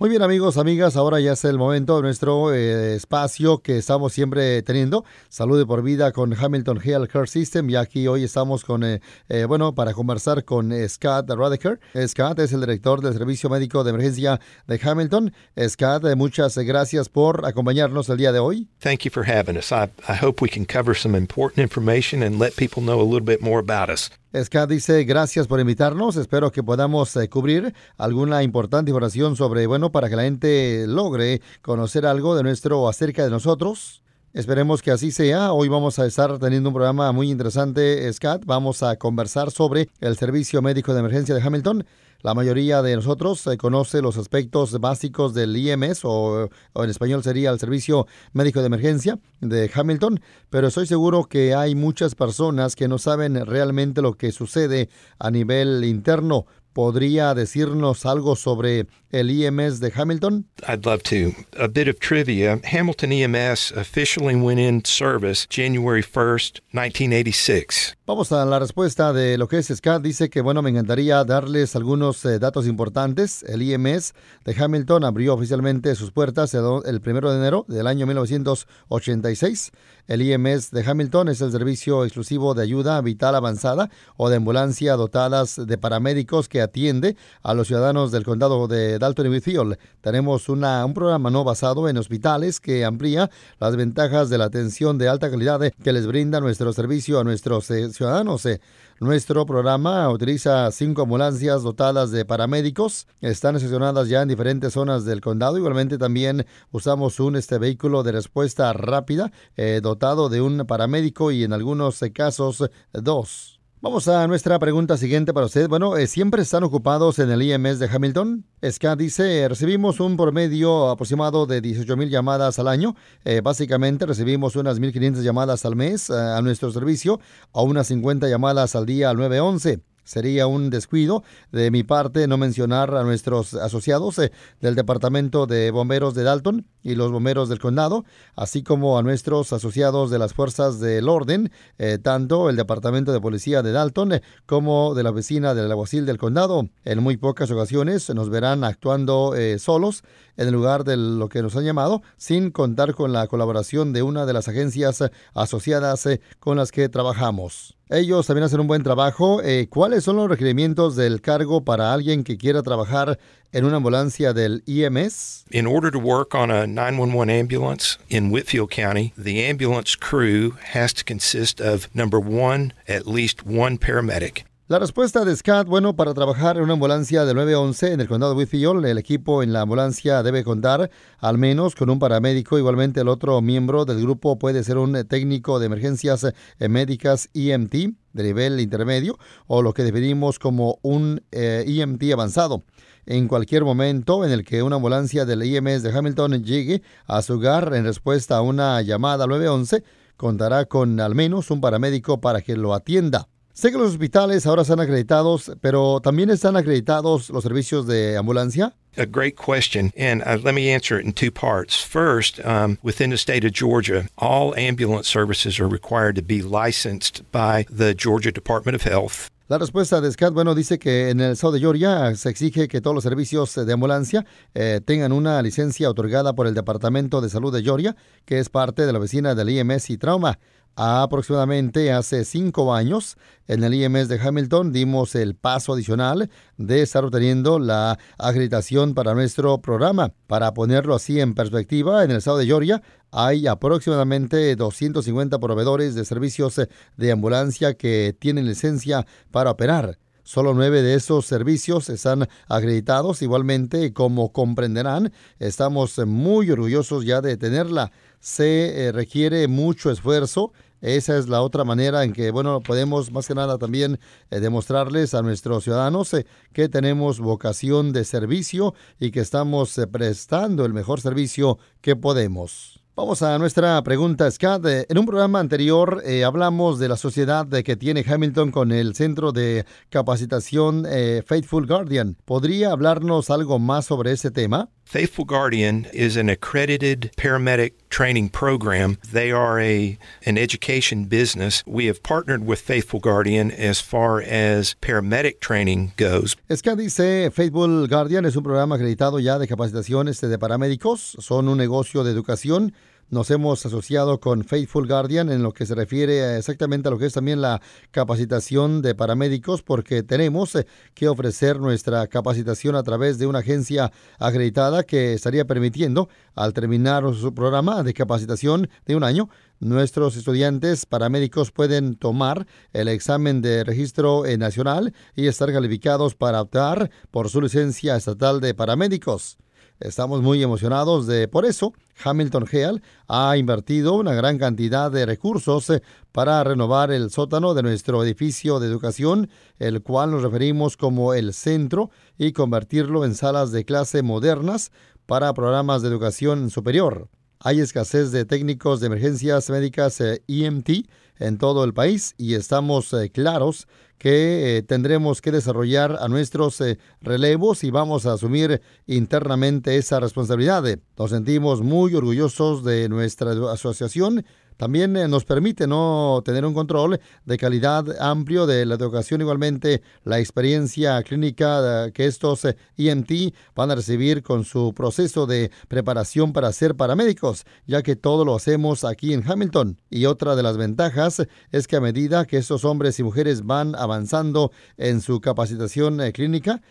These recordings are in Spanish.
Muy bien amigos, amigas, ahora ya es el momento de nuestro eh, espacio que estamos siempre teniendo, Salud de por Vida con Hamilton Health Care System y aquí hoy estamos con, eh, eh, bueno, para conversar con Scott Radiker. Scott es el director del Servicio Médico de Emergencia de Hamilton. Scott, muchas gracias por acompañarnos el día de hoy. Thank you for having us. I, I hope we can cover some important information and let people know a little bit more about us. Scott dice, gracias por invitarnos. Espero que podamos eh, cubrir alguna importante información sobre, bueno, para que la gente logre conocer algo de nuestro acerca de nosotros. Esperemos que así sea. Hoy vamos a estar teniendo un programa muy interesante, Scott. Vamos a conversar sobre el Servicio Médico de Emergencia de Hamilton. La mayoría de nosotros eh, conoce los aspectos básicos del IMS o, en español sería el Servicio Médico de Emergencia de Hamilton, pero estoy seguro que hay muchas personas que no saben realmente lo que sucede a nivel interno. ¿Podría decirnos algo sobre el EMS de Hamilton? I'd love to. A bit of trivia. Hamilton EMS officially went in service January 1st, 1986. Vamos a la respuesta de lo que es Scott. Dice que, bueno, me encantaría darles algunos eh, datos importantes. El IMS de Hamilton abrió oficialmente sus puertas el 1 de enero del año 1986. El IMS de Hamilton es el servicio exclusivo de ayuda vital avanzada o de ambulancia dotadas de paramédicos que atiende a los ciudadanos del condado de Dalton y Whitfield. Tenemos una, un programa no basado en hospitales que amplía las ventajas de la atención de alta calidad que les brinda nuestro servicio a nuestros eh, ciudadanos. Eh. Nuestro programa utiliza cinco ambulancias dotadas de paramédicos. Están estacionadas ya en diferentes zonas del condado. Igualmente también usamos un este vehículo de respuesta rápida eh, dotado de un paramédico y en algunos casos dos. Vamos a nuestra pregunta siguiente para usted. Bueno, eh, ¿siempre están ocupados en el IMS de Hamilton? Scott dice, recibimos un promedio aproximado de 18 mil llamadas al año. Eh, básicamente recibimos unas 1.500 llamadas al mes eh, a nuestro servicio, a unas 50 llamadas al día al 911. Sería un descuido de mi parte no mencionar a nuestros asociados eh, del Departamento de Bomberos de Dalton y los bomberos del condado, así como a nuestros asociados de las fuerzas del orden, eh, tanto el Departamento de Policía de Dalton eh, como de la vecina del alguacil del condado. En muy pocas ocasiones nos verán actuando solos en el lugar de lo que nos han llamado, sin contar con la colaboración de una de las agencias asociadas con las que trabajamos. Ellos también hacen un buen trabajo. Eh, ¿Cuáles son los requerimientos del cargo para alguien que quiera trabajar en una ambulancia del EMS? In order to work on a 911 ambulance in Whitfield County, the ambulance crew has to consist of number one, at least one paramedic. La respuesta de Scott, bueno, para trabajar en una ambulancia de 911 en el condado de Whitfield, el equipo en la ambulancia debe contar al menos con un paramédico. Igualmente, el otro miembro del grupo puede ser un técnico de emergencias eh, médicas EMT de nivel intermedio o lo que definimos como un EMT eh, e avanzado. En cualquier momento en el que una ambulancia del IMS de Hamilton llegue a su hogar en respuesta a una llamada 911, contará con al menos un paramédico para que lo atienda. Sé que los hospitales ahora están acreditados, pero también están acreditados los servicios de ambulancia. A great question, and uh, let me answer it in two parts. First, um, within the state of Georgia, all ambulance services are required to be licensed by the Georgia Department of Health. La respuesta de Scott, bueno, dice que en el estado de Georgia se exige que todos los servicios de ambulancia eh, tengan una licencia otorgada por el Departamento de Salud de Georgia, que es parte de la vecina del IMS y Trauma. Aproximadamente hace cinco años, en el IMS de Hamilton dimos el paso adicional de estar obteniendo la acreditación para nuestro programa. Para ponerlo así en perspectiva, en el estado de Georgia hay aproximadamente 250 proveedores de servicios de ambulancia que tienen licencia para operar. Solo nueve de esos servicios están acreditados. Igualmente, como comprenderán, estamos muy orgullosos ya de tenerla. Se eh, requiere mucho esfuerzo esa es la otra manera en que, bueno, podemos más que nada también eh, demostrarles a nuestros ciudadanos eh, que tenemos vocación de servicio y que estamos eh, prestando el mejor servicio que podemos. Vamos a nuestra pregunta, Scott. Eh, en un programa anterior eh, hablamos de la sociedad que tiene Hamilton con el centro de capacitación eh, Faithful Guardian. ¿Podría hablarnos algo más sobre ese tema? Faithful Guardian is an accredited paramedic training program. They are a an education business. We have partnered with Faithful Guardian as far as paramedic training goes. Scott dice, Faithful Guardian es un programa acreditado ya de capacitación este, de paramédicos. Son un negocio de educación nos hemos asociado con Faithful Guardian en lo que se refiere exactamente a lo que es también la capacitación de paramédicos, porque tenemos eh, que ofrecer nuestra capacitación a través de una agencia acreditada que estaría permitiendo, al terminar su programa de capacitación de un año, Nuestros estudiantes paramédicos pueden tomar el examen de registro eh, nacional y estar calificados para optar por su licencia estatal de paramédicos. Estamos muy emocionados de por eso Hamilton Heal ha invertido una gran cantidad de recursos eh, para renovar el sótano de nuestro edificio de educación, el cual nos referimos como el centro, y convertirlo en salas de clase modernas para programas de educación superior. Hay escasez de técnicos de emergencias médicas EMT eh, e en todo el país y estamos eh, claros que eh, tendremos que desarrollar a nuestros relevos y vamos a asumir internamente esa responsabilidad. Nos sentimos muy orgullosos de nuestra asociación también eh, nos permite no tener un control de calidad amplio de la educación, igualmente la experiencia clínica eh, que estos EMT eh, van a recibir con su proceso de preparación para ser paramédicos, ya que todo lo hacemos aquí en Hamilton. Y otra de las ventajas es que a medida que estos hombres y mujeres van avanzando en su capacitación clínica,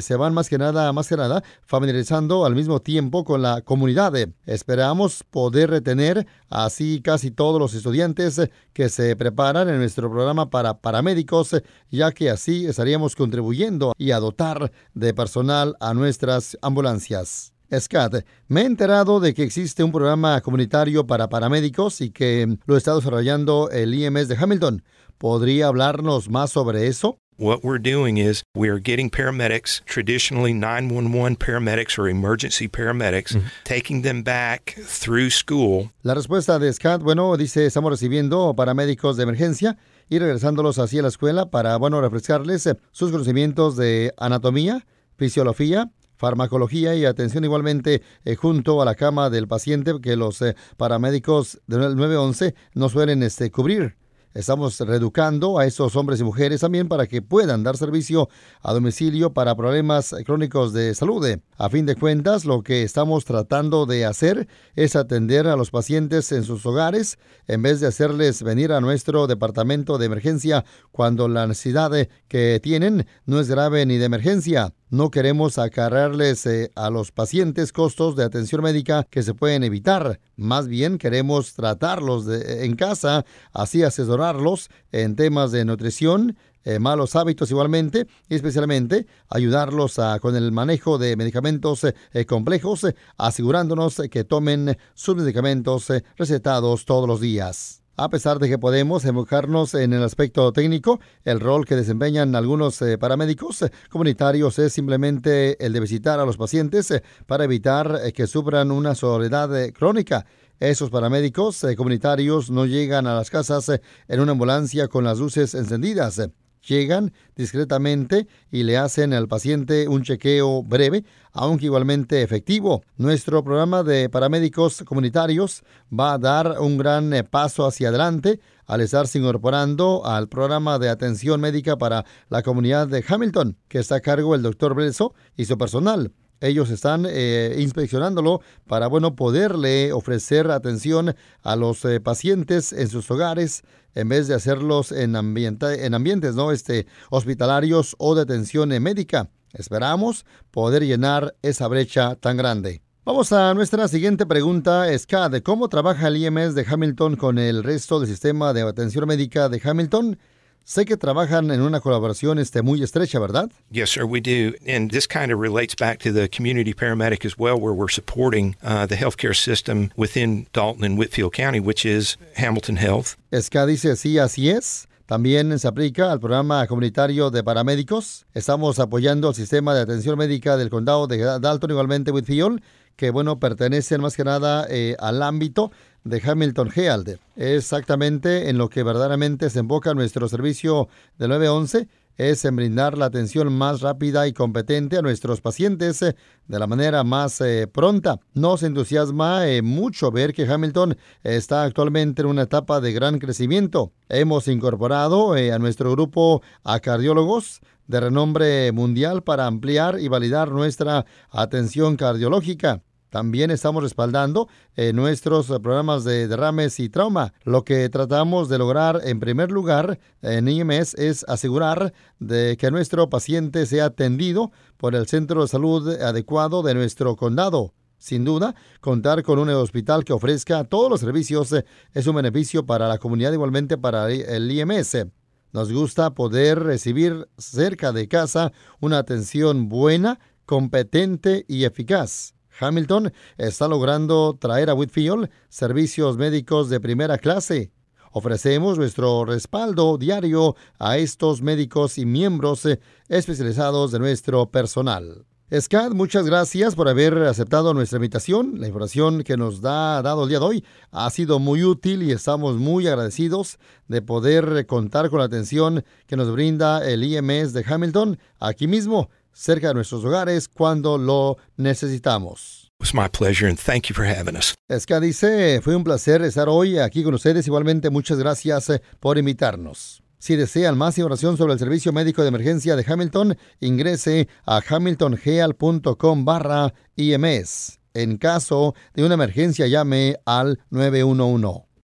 se van más que nada, más que nada, familiarizando al mismo tiempo con la comunidad. Esperamos poder retener así casi todos los estudiantes que se preparan en nuestro programa para paramédicos, ya que así estaríamos contribuyendo y a dotar de personal a nuestras ambulancias. Scott, me he enterado de que existe un programa comunitario para paramédicos y que lo está desarrollando el IMS de Hamilton. ¿Podría hablarnos más sobre eso? What we're doing is we are getting paramedics, traditionally 911 paramedics or emergency paramedics, mm-hmm. taking them back through school. La respuesta de Scott, bueno, dice, estamos recibiendo paramédicos de emergencia y regresándolos así a la escuela para, bueno, refrescarles eh, sus conocimientos de anatomía, fisiología, farmacología y atención igualmente eh, junto a la cama del paciente que los eh, paramédicos del 911 no suelen este, cubrir. Estamos reeducando a esos hombres y mujeres también para que puedan dar servicio a domicilio para problemas crónicos de salud. A fin de cuentas, lo que estamos tratando de hacer es atender a los pacientes en sus hogares en vez de hacerles venir a nuestro departamento de emergencia cuando la necesidad que tienen no es grave ni de emergencia. No queremos acarrearles eh, a los pacientes costos de atención médica que se pueden evitar. Más bien queremos tratarlos en casa, así asesorarlos en temas de nutrición, eh, malos hábitos igualmente, y especialmente ayudarlos con el manejo de medicamentos eh, complejos, asegurándonos que tomen sus medicamentos recetados todos los días. A pesar de que podemos enfocarnos en el aspecto técnico, el rol que desempeñan algunos eh, paramédicos eh, comunitarios es simplemente el de visitar a los pacientes eh, para evitar que sufran una soledad crónica. Esos paramédicos comunitarios no llegan a las casas en una ambulancia con las luces encendidas llegan discretamente y le hacen al paciente un chequeo breve, aunque igualmente efectivo. Nuestro programa de paramédicos comunitarios va a dar un gran eh, paso hacia adelante al estarse incorporando al programa de atención médica para la comunidad de Hamilton, que está a cargo el doctor Breso y su personal ellos están eh, inspeccionándolo para bueno poderle ofrecer atención a los eh, pacientes en sus hogares en vez de hacerlos en, en ambientes no este hospitalarios o de atención médica. Esperamos poder llenar esa brecha tan grande. Vamos a nuestra siguiente pregunta, de ¿Cómo trabaja el IMS de Hamilton con el resto del sistema de atención médica de Hamilton? Sé que trabajan en una colaboración este, muy estrecha, ¿verdad? Yes, sir, we do. And this kind of relates back to the community paramedic as well, where we're supporting uh, the healthcare system within Dalton and Whitfield County, which is Hamilton Health. Esca dice, sí, así es. También se aplica al programa comunitario de paramédicos. Estamos apoyando el sistema de atención médica del condado de Dalton, igualmente Whitfield, que, bueno, pertenecen más que nada eh, al ámbito de Hamilton Health. Exactamente en lo que verdaderamente se enfoca nuestro servicio de 911 es en brindar la atención más rápida y competente a nuestros pacientes eh, de la manera más eh, pronta. Nos entusiasma eh, mucho ver que Hamilton está actualmente en una etapa de gran crecimiento. Hemos incorporado a nuestro grupo a cardiólogos de renombre mundial para ampliar y validar nuestra atención cardiológica. También estamos respaldando eh, nuestros programas de derrames y trauma. Lo que tratamos de lograr en primer lugar en IMS es asegurar de que nuestro paciente sea atendido por el centro de salud adecuado de nuestro condado. Sin duda, contar con un hospital que ofrezca todos los servicios eh, es un beneficio para la comunidad, igualmente para el IMS. Nos gusta poder recibir cerca de casa una atención buena, competente y eficaz. Hamilton está logrando traer a Whitfield servicios médicos de primera clase. Ofrecemos nuestro respaldo diario a estos médicos y miembros especializados de nuestro personal. Scott, muchas gracias por haber aceptado nuestra invitación. La información que nos ha dado el día de hoy ha sido muy útil y estamos muy agradecidos de poder contar con la atención que nos brinda el IMS de Hamilton aquí mismo cerca de nuestros hogares cuando lo necesitamos. It was my pleasure and thank you for having us. Esca dice, fue un placer estar hoy aquí con ustedes. Igualmente, muchas gracias eh, por invitarnos. Si desean más información sobre el servicio médico de emergencia de Hamilton, ingrese a hamiltongeal.com barra IMS. En caso de una emergencia, llame al 911.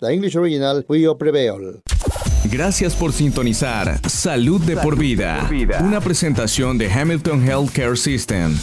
The English Original, We Prevail. Gracias por sintonizar Salud de por vida, una presentación de Hamilton Healthcare System.